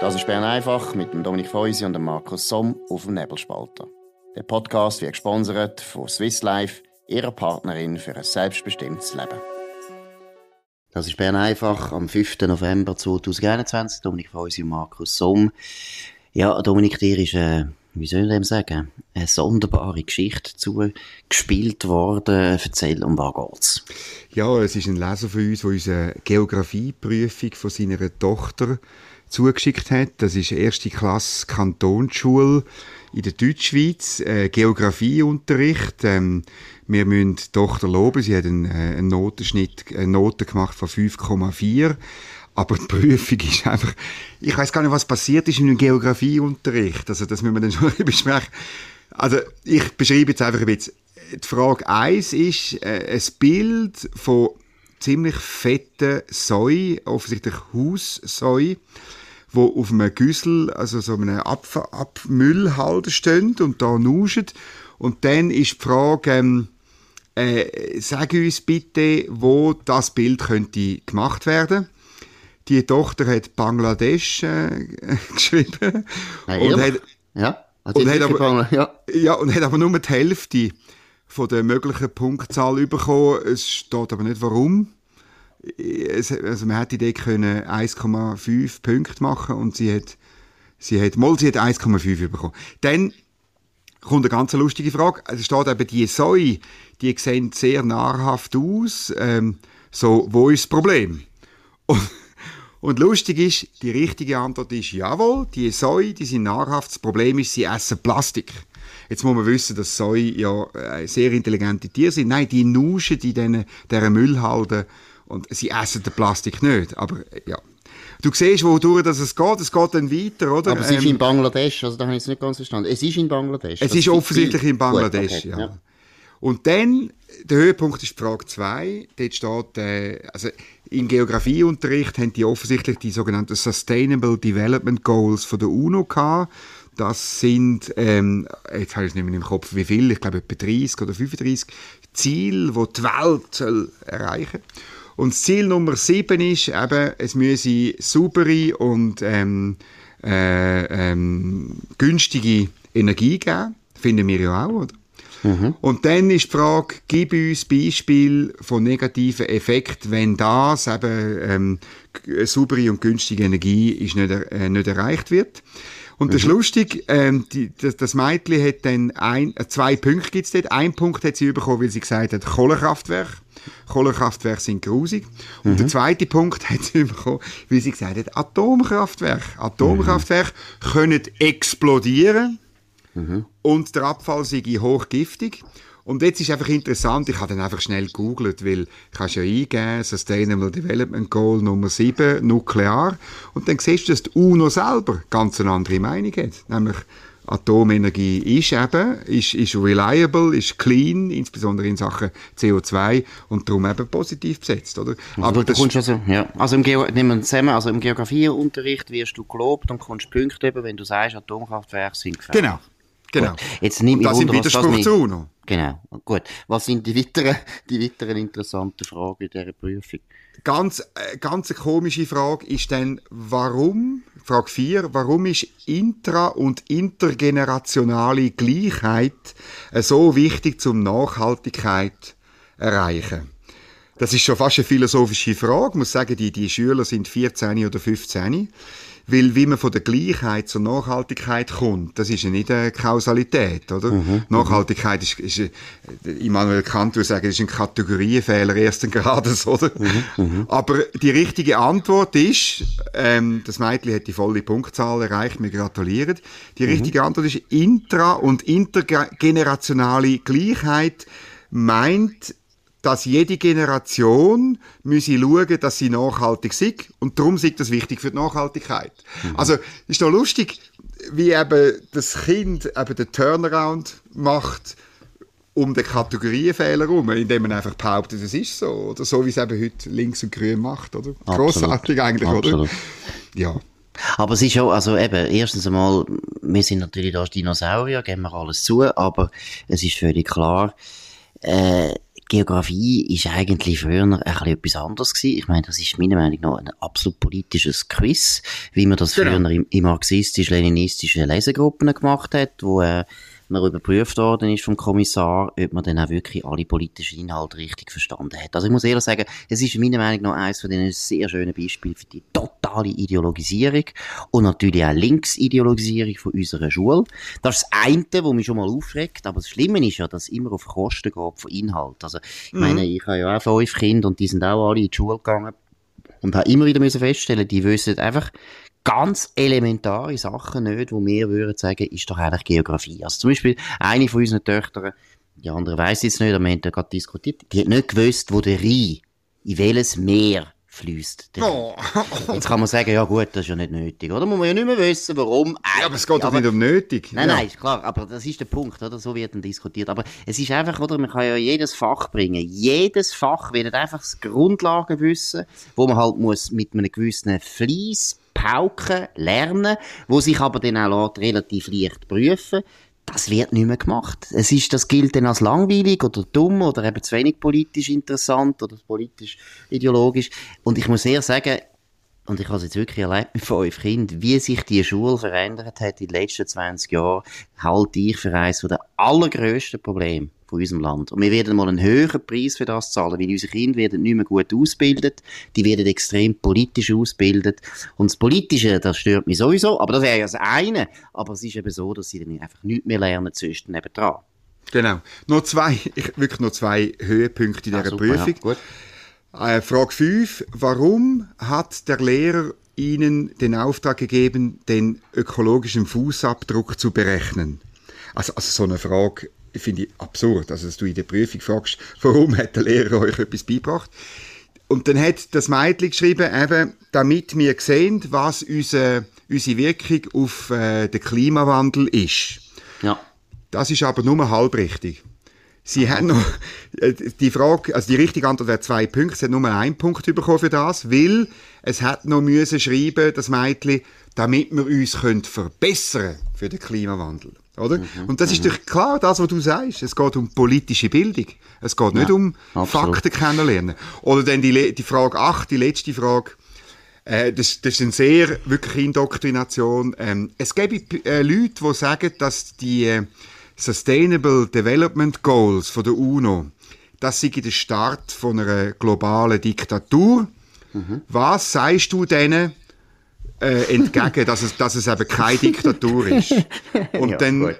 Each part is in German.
Das ist Bern einfach mit dem Dominik Feusi und dem Markus Somm auf dem Nebelspalter. Der Podcast wird gesponsert von Swiss Life, ihrer Partnerin für ein selbstbestimmtes Leben. Das ist Bern einfach am 5. November 2021. Dominik Feusi und Markus Somm. Ja, Dominik, dir ist, äh, wie soll ich dem sagen, eine sonderbare Geschichte zugespielt worden. Erzähl, um was geht's? Ja, es ist ein Leser von uns, der uns eine Geografieprüfung von seiner Tochter zugeschickt hat. Das ist erste Klasse Kantonsschule in der Deutschschweiz, äh, Geografieunterricht. Ähm, wir müssen die Tochter loben, sie hat einen, äh, einen Notenschnitt, eine Note gemacht von 5,4. Aber die Prüfung ist einfach, ich weiß gar nicht, was passiert ist in einem Geografieunterricht. Also, das müssen wir dann schon besprechen. Also, ich beschreibe jetzt einfach ein bisschen. Die Frage 1 ist äh, ein Bild von ziemlich fetten Säu, offensichtlich Haussäu, wo auf einem Güssel, also so einem Abf Abmüllhalter steht und da nuschen. Und dann ist die Frage, ähm, äh, sag uns bitte, wo das Bild könnte gemacht werden. Die Tochter hat Bangladesch äh, geschrieben. Na, und hat, ja, hat und hat aber, ja. ja, und hat aber nur die Hälfte von der möglichen Punktzahl bekommen. Es steht aber nicht warum. Also man hätte die können 1,5 Punkte machen und sie hat, sie hat, mal, sie hat 1,5 bekommen. Dann kommt eine ganz lustige Frage. Es steht eben, die Säue, die sehen sehr nahrhaft aus. Ähm, so, wo ist das Problem? Und, und lustig ist, die richtige Antwort ist, jawohl, die Säue, die sind nahrhaft. Das Problem ist, sie essen Plastik. Jetzt muss man wissen, dass Säue ja äh, sehr intelligente Tiere sind. Nein, die nuschen in diesen Müllhalden und sie essen den Plastik nicht. Aber äh, ja, Du siehst, wodurch das es geht. Es geht dann weiter, oder? Aber es ist ähm, in Bangladesch, also da habe ich es nicht ganz verstanden. Es ist in Bangladesch. Es ist offensichtlich in Bangladesch, Gut, okay, ja. ja. Und dann, der Höhepunkt ist Frage 2. Dort steht, äh, also im Geografieunterricht haben die offensichtlich die sogenannten Sustainable Development Goals von der UNO gehabt. Das sind, ähm, jetzt habe ich es nicht mehr im Kopf, wie viel, ich glaube etwa 30 oder 35 Ziele, die die Welt soll erreichen Und das Ziel Nummer 7 ist eben, es müsse saubere und ähm, äh, ähm, günstige Energie geben. Finden wir ja auch, oder? Mhm. Und dann ist die Frage, gib uns Beispiel von negativen Effekten, wenn das eben ähm, saubere und günstige Energie ist nicht, äh, nicht erreicht wird. Und das ist mhm. lustig, ähm, die, das, das Mädchen hat dann ein, äh, zwei Punkte gibt's dort. Ein Punkt hat sie bekommen, weil sie gesagt hat, Kohlekraftwerk. Kohlekraftwerke sind grusig. Und mhm. der zweite Punkt hat sie bekommen, weil sie gesagt hat, Atomkraftwerke. Atomkraftwerke mhm. können explodieren mhm. und der Abfall sei hochgiftig. Und jetzt ist einfach interessant, ich habe dann einfach schnell gegoogelt, weil ich kann ja eingeben, Sustainable Development Goal Nummer 7, Nuklear. Und dann siehst du, dass die UNO selber ganz eine andere Meinung hat. Nämlich, Atomenergie ist eben, ist, ist reliable, ist clean, insbesondere in Sachen CO2 und darum eben positiv besetzt, oder? Also Aber du kommst also, ja, also im, Geo nehmen wir zusammen, also im Geografieunterricht wirst du gelobt und kommst Punkte eben, wenn du sagst, Atomkraftwerke sind gefährlich. Genau. Genau. Gut. Jetzt nimm und das Wunder, ist Widerspruch zu UNO. Genau. Gut. Was sind die weiteren, die weiteren interessanten Fragen in dieser Prüfung? Ganz, äh, ganz eine komische Frage ist dann, warum, Frage 4, warum ist intra- und intergenerationale Gleichheit äh, so wichtig zum Nachhaltigkeit erreichen? Das ist schon fast eine philosophische Frage. Ich muss sagen, die, die Schüler sind 14 oder 15. Weil wie man von der Gleichheit zur Nachhaltigkeit kommt, das ist ja nicht eine Kausalität, oder? Mhm. Nachhaltigkeit ist, ist, äh, Immanuel Kant würde sagen, ist ein Kategoriefehler ersten Grades, oder? Mhm. mhm. Aber die richtige Antwort ist, ähm, das Mädchen hat die volle Punktzahl erreicht, wir gratulieren. Die mhm. richtige Antwort ist, intra- und intergenerationale Gleichheit meint, dass jede Generation müsse schauen, dass sie nachhaltig ist. Und darum ist das wichtig für die Nachhaltigkeit. Mhm. Also, ist doch lustig, wie eben das Kind eben den Turnaround macht um den Kategorienfehler herum, indem man einfach behauptet, es ist so. Oder so, wie es eben heute links und grün macht. Oder? Grossartig eigentlich, Absolut. oder? Ja. Aber es ist schon, also eben, erstens einmal, wir sind natürlich da Dinosaurier, geben wir alles zu, aber es ist völlig klar, äh, Geografie ist eigentlich früher ein bisschen etwas anderes gewesen. Ich meine, das ist meiner Meinung nach ein absolut politisches Quiz, wie man das genau. früher in, marxistisch-leninistischen Lesegruppen gemacht hat, wo äh, man überprüft worden ist vom Kommissar, ob man dann auch wirklich alle politischen Inhalte richtig verstanden hat. Also ich muss ehrlich sagen, es ist meiner Meinung nach eines von den sehr schönen Beispielen für die totale Ideologisierung und natürlich auch Linksideologisierung von unserer Schule. Das ist das eine, was mich schon mal aufregt, aber das Schlimme ist ja, dass es immer auf Kosten geht von Inhalt. Also ich mhm. meine, ich habe ja auch fünf Kinder und die sind auch alle in die Schule gegangen und habe immer wieder müssen feststellen, die wissen einfach ganz elementare Sachen nicht, wo wir würden sagen, ist doch eigentlich Geografie. Also zum Beispiel eine von unseren Töchtern, die andere weiss jetzt nicht, aber wir haben ja gerade diskutiert, die hat nicht gewusst, wo der Rhein, in welches Meer fließt. Oh. Jetzt kann man sagen, ja gut, das ist ja nicht nötig, oder? Muss man ja nicht mehr wissen, warum. Ja, aber es geht doch nicht um nötig. Nein, ja. nein, ist klar, aber das ist der Punkt, oder? So wird dann diskutiert. Aber es ist einfach, oder? Man kann ja jedes Fach bringen. Jedes Fach wird einfach das Grundlagenwissen, wo man halt muss mit einem gewissen Fleiss Pauken lernen, wo sich aber dann auch relativ leicht prüfen das wird nicht mehr gemacht. Es ist, das gilt dann als langweilig oder dumm oder eben zu wenig politisch interessant oder politisch ideologisch. Und ich muss eher sagen, und ich habe es jetzt wirklich erlebt mit fünf Kindern, wie sich die Schule verändert hat in den letzten 20 Jahren, halte ich für eines der allergrößten Probleme von unserem Land. Und wir werden mal einen höheren Preis für das zahlen, weil unsere Kinder werden nicht mehr gut ausgebildet, die werden extrem politisch ausgebildet. Und das Politische, das stört mich sowieso, aber das wäre ja das eine. Aber es ist eben so, dass sie dann einfach nichts mehr lernen zwischen nebendran. Genau. Noch zwei, ich, wirklich noch zwei Höhepunkte in dieser ah, super, Prüfung. Ja, äh, Frage 5. Warum hat der Lehrer Ihnen den Auftrag gegeben, den ökologischen Fußabdruck zu berechnen? Also, also so eine Frage finde ich absurd. Also, dass du in der Prüfung fragst, warum hat der Lehrer euch etwas beigebracht? Und dann hat das Mädchen geschrieben, eben, damit wir sehen, was unsere, unsere Wirkung auf äh, den Klimawandel ist. Ja. Das ist aber nur halb richtig. Sie haben noch, äh, die Frage, also die richtige Antwort wäre zwei Punkte, sie hat nur einen Punkt bekommen für das, weil es hat noch müssen schreiben, das Mädchen, damit wir uns können verbessern für den Klimawandel. Oder? Mhm, und das ist mhm. doch klar, das, was du sagst. Es geht um politische Bildung. Es geht nicht ja, um absolut. Fakten kennenlernen. Oder dann die, die Frage 8, die letzte Frage. Äh, das, das ist eine sehr wirklich Indoktrination. Ähm, es gibt äh, Leute, die sagen, dass die äh, Sustainable Development Goals von der UNO, das sei der Start von einer globalen Diktatur. Mhm. Was sagst du denen, äh, entgegen, dass es, dass es eben keine Diktatur ist. Und ja, dann, gut.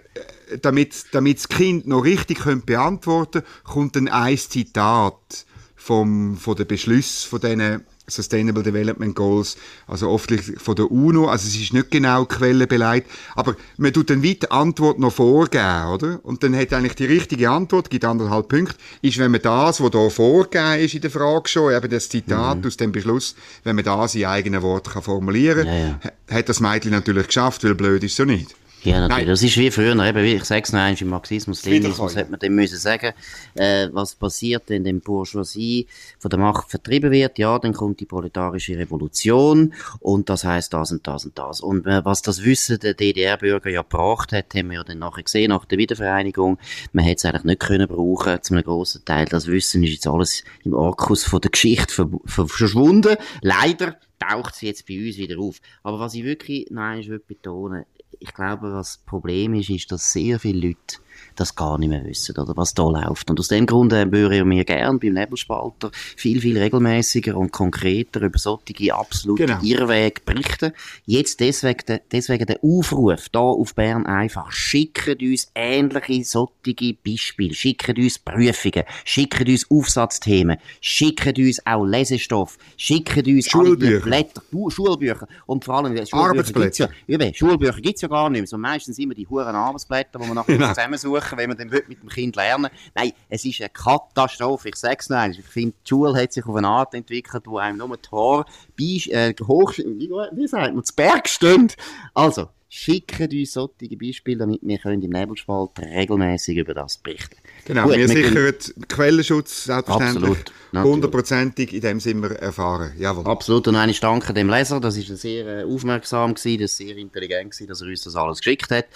Äh, damit, damit das Kind noch richtig könnte beantworten kommt dann ein Zitat vom, von den Beschlüssen von diesen Sustainable Development Goals, also oft von der UNO, also es ist nicht genau quellenbeleidigt, aber man tut dann weiter Antwort noch vorgeben, oder? Und dann hat eigentlich die richtige Antwort, gibt anderthalb Punkte, ist, wenn man das, was da vorgegeben ist in der Frage schon, eben das Zitat mhm. aus dem Beschluss, wenn man das in eigenen Worten kann formulieren kann, ja, ja. hat das Mädchen natürlich geschafft, weil blöd ist so nicht. Ja, natürlich. Nein. Das ist wie früher, eben, ich sage es noch einmal, im Marxismus, Leninismus hat man dem müssen sagen, äh, was passiert, wenn die Bourgeoisie von der Macht vertrieben wird, ja, dann kommt die proletarische Revolution und das heißt das und das und das. Und äh, was das Wissen der DDR-Bürger ja gebracht hat, haben wir ja dann nachher gesehen, nach der Wiedervereinigung, man hätte es eigentlich nicht können brauchen, zu einem grossen Teil. Das Wissen ist jetzt alles im Orkus von der Geschichte verschwunden. Leider taucht es jetzt bei uns wieder auf. Aber was ich wirklich noch einmal betonen ich glaube, was das Problem ist, ist, dass sehr viele Leute das gar nicht mehr wissen, oder was da läuft. Und aus dem Grund äh, würde ich mir gern beim Nebelspalter viel, viel regelmäßiger und konkreter über solche absolut genau. Irrwege berichten. Jetzt deswegen, deswegen der Aufruf da auf Bern einfach, schicken uns ähnliche solche Beispiele, schicken uns Prüfungen, schicken uns Aufsatzthemen, schicken uns auch Lesestoff, schicken uns Schulbücher. Blätter, Schulbücher und vor allem Schulbücher gibt's ja, Schulbücher gibt's ja gar nicht mehr. So meistens immer die huren Arbeitsblätter, die man nachher genau. Zusammensuchen wenn man dann mit dem Kind lernen Nein, es ist eine Katastrophe. Ich sage es noch einmal. Ich finde, die Schule hat sich auf eine Art entwickelt, wo einem nur die Haare äh, hoch, wie, sagt man, zu Berg stehen. Also, schickt uns solche Beispiele, damit wir können im Nebelspalt regelmäßig über das berichten Genau, Gut, wir, sichern Quellenschutz selbstverständlich. Hundertprozentig, in dem sind wir erfahren. Jawohl. Absolut. Und eine danke dem Leser. Das ist sehr äh, aufmerksam gewesen, das sehr intelligent gewesen, dass er uns das alles geschickt hat.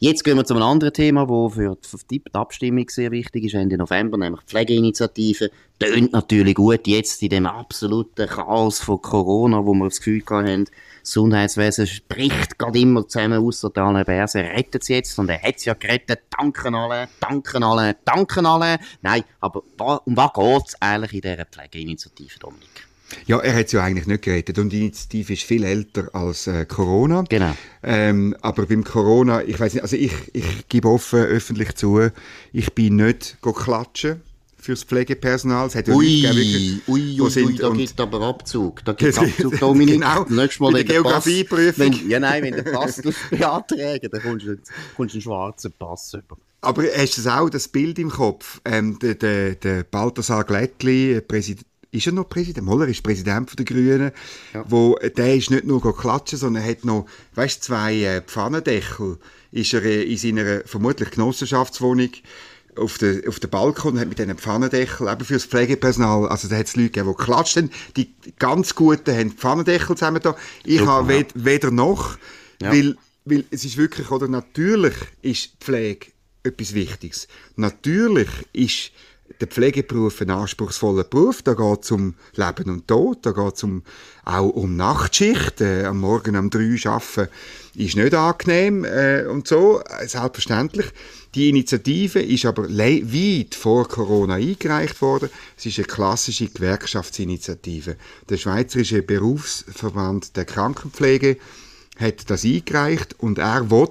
Jetzt gehen wir zu einem anderen Thema, wo für die Abstimmung sehr wichtig ist, Ende November, nämlich die Pflegeinitiative. Tönt natürlich gut jetzt in dem absoluten Chaos von Corona, wo wir das Gefühl haben, Gesundheitswesen spricht gerade immer zusammen, außer Daniel Berse rettet es jetzt und er hat es ja gerettet. Danken alle, danken alle, danken alle. Nein, aber um was geht es eigentlich in dieser Pflegeinitiative, Dominik? Ja, er hat es ja eigentlich nicht gerettet und die Initiative ist viel älter als äh, Corona. Genau. Ähm, aber beim Corona, ich weiß nicht, also ich, ich gebe offen öffentlich zu, ich bin nicht klatschen fürs Pflegepersonal. Es hat ja ui, gegeben, ui, ui, sind, ui, da gibt es aber Abzug. Da gibt es Abzug, Dominik. genau, Nächstes Mal in der Geografieprüfung. ja, nein, wenn der Pass beantragen, dann kommst du, kommst einen schwarzen Pass über. Aber hast du auch das Bild im Kopf? Ähm, der, der, der Balthasar Glättli, Präsident, ist er noch Präsident? Moller ist Präsident der Grünen. Ja. Wo, der ist nicht nur klatschen, sondern hat noch, weißt, zwei äh, Pfannendeckel ist er äh, in seiner vermutlich Genossenschaftswohnung auf den, auf den Balkon und hat mit diesen Pfannendeckel eben für das Pflegepersonal, also da hat es Leute gegeben, die klatscht haben. Die ganz Guten haben Pfannendeckel zusammen da. Ich Super, habe wed weder noch, ja. weil, weil es ist wirklich, oder natürlich ist Pflege etwas Wichtiges. Natürlich ist der Pflegeberuf ein anspruchsvoller Beruf. Da geht es um Leben und Tod, da geht es um, auch um Nachtschicht. Äh, am Morgen um drei arbeiten ist nicht angenehm äh, und so, selbstverständlich. Die Initiative ist aber weit vor Corona eingereicht worden. Es ist eine klassische Gewerkschaftsinitiative. Der Schweizerische Berufsverband der Krankenpflege hat das eingereicht und er will,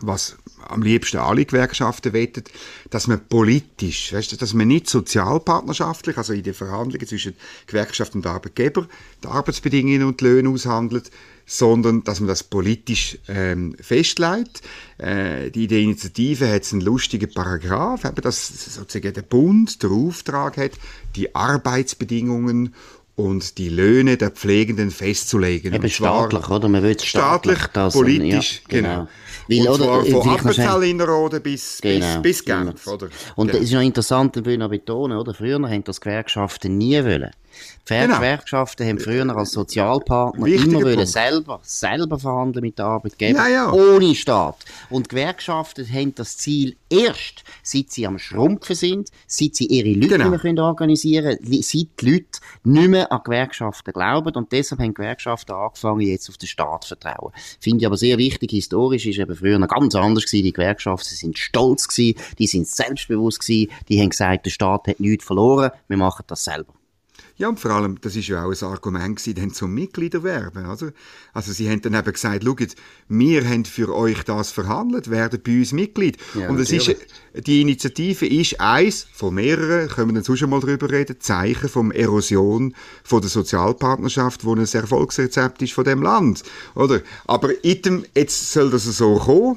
was am liebsten alle Gewerkschaften wettet, dass man politisch, weißt dass man nicht sozialpartnerschaftlich, also in den Verhandlungen zwischen Gewerkschaft und Arbeitgeber, die Arbeitsbedingungen und die Löhne aushandelt, sondern dass man das politisch ähm, festlegt. Äh, die, die Initiative hat einen lustigen Paragraph, eben, dass sozusagen der Bund der Auftrag hat, die Arbeitsbedingungen und die Löhne der Pflegenden festzulegen. Eben staatlich, oder? Man will staatlich, staatlich politisch, ja, genau. genau. Weil, und zwar oder, von Appenzell Innerrhoden bis, genau, bis, bis Genf, oder? Und es genau. ist noch interessant, ich will noch betonen, oder? Früher haben das Gewerkschaften nie wollen. Die genau. Gewerkschaften haben früher als Sozialpartner Wichtiger immer wollen selber, selber verhandeln mit den Arbeitgebern, ja, ja. ohne Staat. Und Gewerkschaften haben das Ziel erst, seit sie am Schrumpfen sind, seit sie ihre Leute genau. nicht mehr organisieren können, seit die Leute nicht mehr an Gewerkschaften glauben. Und deshalb haben Gewerkschaften angefangen, jetzt auf den Staat zu vertrauen. Finde ich aber sehr wichtig, historisch ist eben früher noch ganz anders gewesen. Die Gewerkschaften sind stolz gewesen, die sind selbstbewusst gewesen, die haben gesagt, der Staat hat nichts verloren, wir machen das selber. Ja, und vor allem, das ist ja auch ein Argument gewesen, dann zum Mitgliederwerben, oder? Also sie haben dann eben gesagt, schaut, wir haben für euch das verhandelt, werdet bei uns Mitglied. Ja, und es ist, die Initiative ist eins von mehreren, können wir dann so schon mal drüber reden, Zeichen vom Erosion von der Sozialpartnerschaft, wo ein Erfolgsrezept ist von dem Land, oder? Aber item, jetzt soll das so kommen.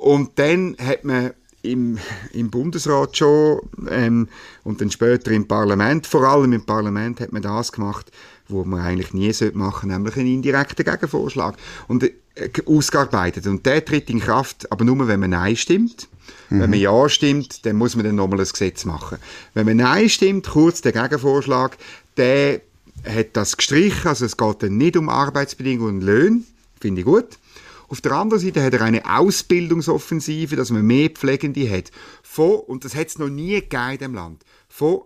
Und dann hat man im, im Bundesrat schon ähm, und dann später im Parlament, vor allem im Parlament hat man das gemacht, wo man eigentlich nie machen sollte, nämlich einen indirekten Gegenvorschlag und äh, ausgearbeitet. Und der tritt in Kraft, aber nur, wenn man Nein stimmt. Mhm. Wenn man Ja stimmt, dann muss man dann nochmal ein Gesetz machen. Wenn man Nein stimmt, kurz der Gegenvorschlag, der hat das gestrichen, also es geht dann nicht um Arbeitsbedingungen und Löhne, finde ich gut. Auf der anderen Seite hat er eine Ausbildungsoffensive, dass man mehr Pflegende hat. Von, und das hat es noch nie gegeben in diesem Land, von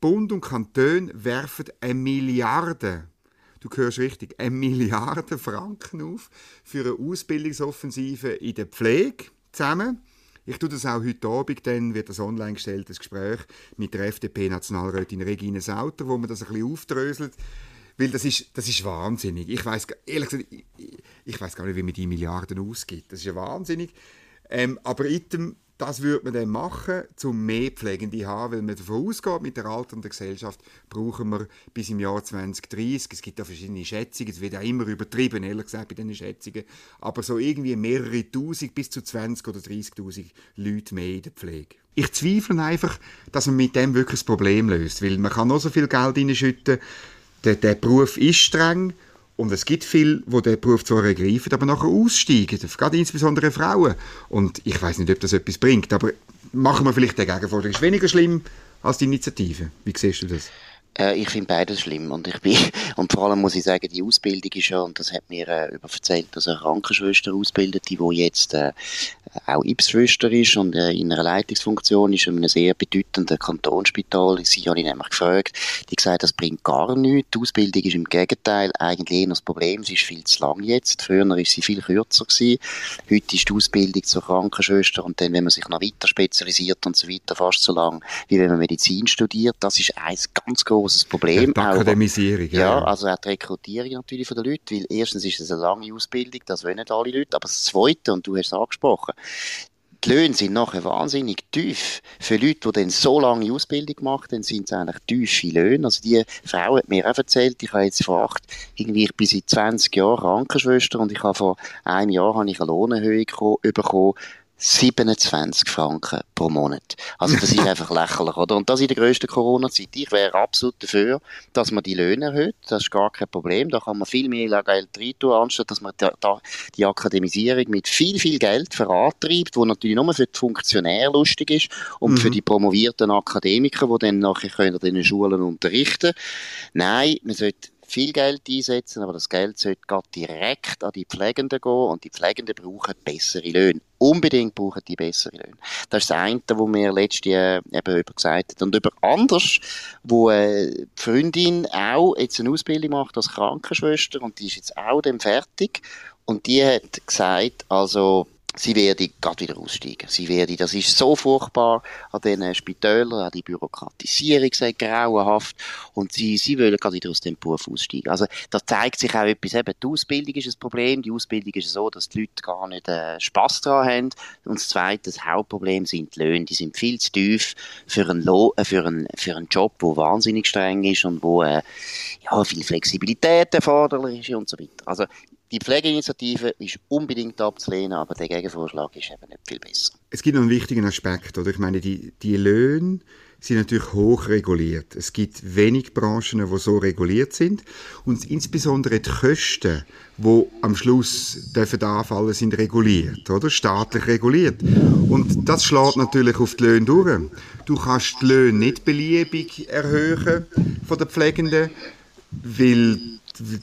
Bund und Kanton werfen eine Milliarde du hörst richtig, eine Milliarde Franken auf für eine Ausbildungsoffensive in der Pflege zusammen. Ich tue das auch heute Abend, dann wird das online gestellt, das Gespräch mit der FDP-Nationalrätin Regine Sauter, wo man das ein bisschen aufdröselt. Weil das ist, das ist wahnsinnig. Ich weiß ehrlich gesagt, ich, ich weiß gar nicht, wie man die Milliarden ausgibt. Das ist ja wahnsinnig. Ähm, aber item, das würde man dann machen, um mehr Pflegende zu haben, weil man davon ausgeht, mit der alternden Gesellschaft brauchen wir bis im Jahr 2030, es gibt da verschiedene Schätzungen, es wird auch immer übertrieben, ehrlich gesagt, bei diesen Schätzungen, aber so irgendwie mehrere Tausend bis zu 20 oder 30'000 Leute mehr in der Pflege. Ich zweifle einfach, dass man mit dem wirklich das Problem löst, weil man kann noch so viel Geld reinschütten, der, der Beruf ist streng und es gibt viele, die den Beruf zwar ergreifen, aber nachher aussteigen, gerade insbesondere Frauen. Und ich weiß nicht, ob das etwas bringt, aber machen wir vielleicht den Gegenvorschlag. Ist weniger schlimm als die Initiative. Wie siehst du das? Äh, ich finde beides schlimm und ich bin, und vor allem muss ich sagen, die Ausbildung ist ja, und das hat mir äh, erzählt, dass eine Krankenschwester ausbildet, die wo jetzt äh, auch Ipsschwester ist und äh, in einer Leitungsfunktion ist in einem sehr bedeutenden Kantonsspital. Sie habe ich nämlich gefragt, die gesagt, das bringt gar nichts. Die Ausbildung ist im Gegenteil eigentlich eher das Problem. Sie ist viel zu lang jetzt. Früher ist sie viel kürzer gewesen. Heute ist die Ausbildung zur Krankenschwester und dann, wenn man sich noch weiter spezialisiert und so weiter, fast so lang, wie wenn man Medizin studiert. Das ist ein ganz großes großes Problem. Die Akademisierung, ja. ja. also auch die Rekrutierung natürlich von den Leuten, weil erstens ist es eine lange Ausbildung, das wollen nicht alle Leute, aber das Zweite, und du hast es angesprochen, die Löhne sind nachher wahnsinnig tief. Für Leute, die dann so lange Ausbildung gemacht haben, sind es eigentlich tiefe Löhne. Also die Frau hat mir auch erzählt, ich habe jetzt vor acht, irgendwie, ich bin seit 20 Jahren Krankenschwester und ich habe vor einem Jahr habe ich eine Lohnerhöhung bekommen 27 Franken pro Monat. Also das ist einfach lächerlich, oder? Und das in der grössten Corona-Zeit. Ich wäre absolut dafür, dass man die Löhne erhöht. Das ist gar kein Problem. Da kann man viel mehr Geld reintun, anstatt dass man da, da die Akademisierung mit viel, viel Geld vorantreibt, wo natürlich nur für die Funktionäre lustig ist und mhm. für die promovierten Akademiker, die dann nachher können in den Schulen unterrichten. Nein, man sollte viel Geld einsetzen, aber das Geld sollte direkt an die Pflegenden gehen und die Pflegenden brauchen bessere Löhne. Unbedingt brauchen die bessere Löhne. Das ist das eine, was mir letztes Jahr eben über gesagt hat. Und über anders, wo äh, die Freundin auch jetzt eine Ausbildung macht als Krankenschwester und die ist jetzt auch dann fertig und die hat gesagt, also sie werde gerade wieder aussteigen. Sie werde, das ist so furchtbar an diesen Spitälern, an die Bürokratisierung sei grauenhaft und sie, sie wollen gerade wieder aus dem Beruf aussteigen. Also da zeigt sich auch etwas, eben die Ausbildung ist ein Problem, die Ausbildung ist so, dass die Leute gar nicht äh, Spass daran haben und das zweite, das Hauptproblem sind die Löhne, die sind viel zu tief für einen, Lo äh, für einen, für einen Job, der wahnsinnig streng ist und wo äh, ja, viel Flexibilität erforderlich ist und so weiter. Also die Pflegeinitiative ist unbedingt abzulehnen, aber der Gegenvorschlag ist eben nicht viel besser. Es gibt noch einen wichtigen Aspekt, oder? Ich meine, die, die Löhne sind natürlich hoch reguliert. Es gibt wenig Branchen, die so reguliert sind. Und insbesondere die Kosten, die am Schluss dürfen anfallen, sind reguliert, oder? Staatlich reguliert. Und das schlägt natürlich auf die Löhne durch. Du kannst die Löhne nicht beliebig erhöhen von den Pflegenden, weil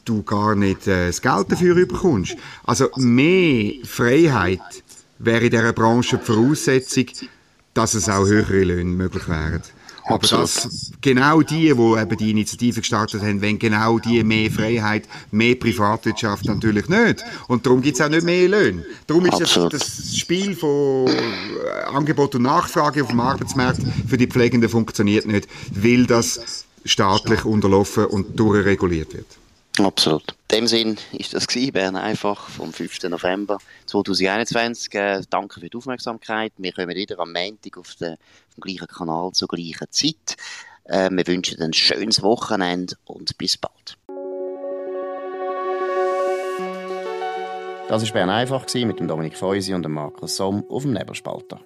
du gar nicht äh, das Geld dafür bekommst. Also mehr Freiheit wäre in dieser Branche die Voraussetzung, dass es auch höhere Löhne möglich wären. Aber dass genau die, die eben die Initiative gestartet haben, wenn genau die mehr Freiheit, mehr Privatwirtschaft natürlich nicht. Und darum gibt es auch nicht mehr Löhne. Darum ist das, das, Spiel von äh, Angebot und Nachfrage auf dem Arbeitsmarkt für die Pflegenden funktioniert nicht, weil das staatlich unterlaufen und durchreguliert wird. Absolut. In dem Sinn ist das gewesen, Bern einfach vom 5. November 2021. Äh, danke für die Aufmerksamkeit. Wir kommen wieder am Montag auf, den, auf dem gleichen Kanal zur gleichen Zeit. Äh, wir wünschen ein schönes Wochenende und bis bald. Das war Bern einfach mit dem Dominik Feusi und dem Markus Somm auf dem Nebelspalter.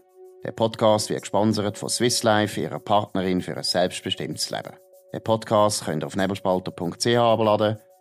Der Podcast wird gesponsert von Swiss Life, ihrer Partnerin für ein selbstbestimmtes Leben. Den Podcast könnt ihr auf nebelspalter.ch abladen